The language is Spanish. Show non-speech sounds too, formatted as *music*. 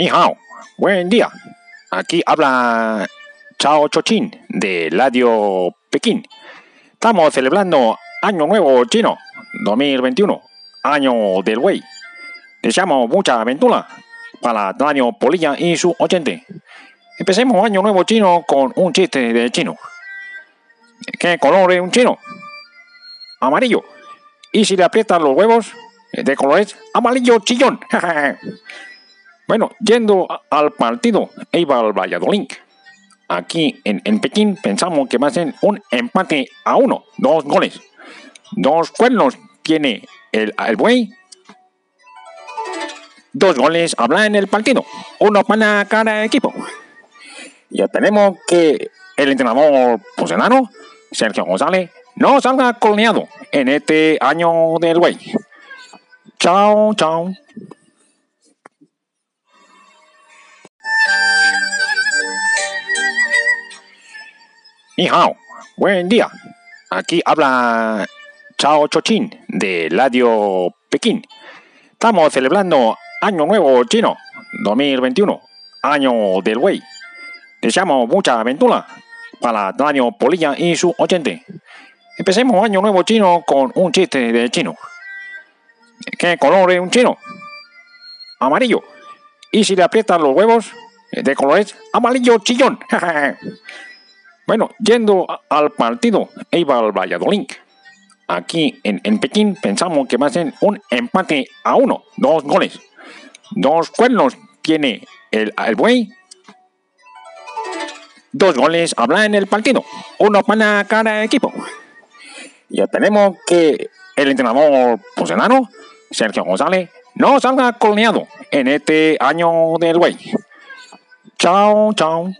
Ni buen día. Aquí habla Chao Chochín de Radio Pekín. Estamos celebrando Año Nuevo Chino 2021, Año del Wei. Deseamos mucha aventura para año Polilla y su oyente. Empecemos Año Nuevo Chino con un chiste de chino. ¿Qué color es un chino? Amarillo. ¿Y si le aprietan los huevos? De colores amarillo chillón. *laughs* bueno, yendo al partido, iba al Valladolid. Aquí en, en Pekín pensamos que va a ser un empate a uno, dos goles. Dos cuernos tiene el, el buey. Dos goles habla en el partido. Uno para cada equipo. Ya tenemos que el entrenador porcelano, Sergio González, no salga colneado en este año del buey. Chao, chao. Ni buen día. Aquí habla Chao Chochín de Radio Pekín. Estamos celebrando Año Nuevo Chino 2021, Año del Wei. Deseamos mucha aventura para año Polilla y su oyente. Empecemos Año Nuevo Chino con un chiste de chino. ¿Qué color es un chino? Amarillo. ¿Y si le aprietan los huevos? De colores amarillo chillón. *laughs* bueno, yendo al partido, iba al Valladolid. Aquí en, en Pekín pensamos que va a ser un empate a uno, dos goles. Dos cuernos tiene el, el buey. Dos goles habla en el partido. Uno para cada equipo. Ya tenemos que el entrenador porcelano, Sergio González, no salga colneado en este año del buey. Chao, chao.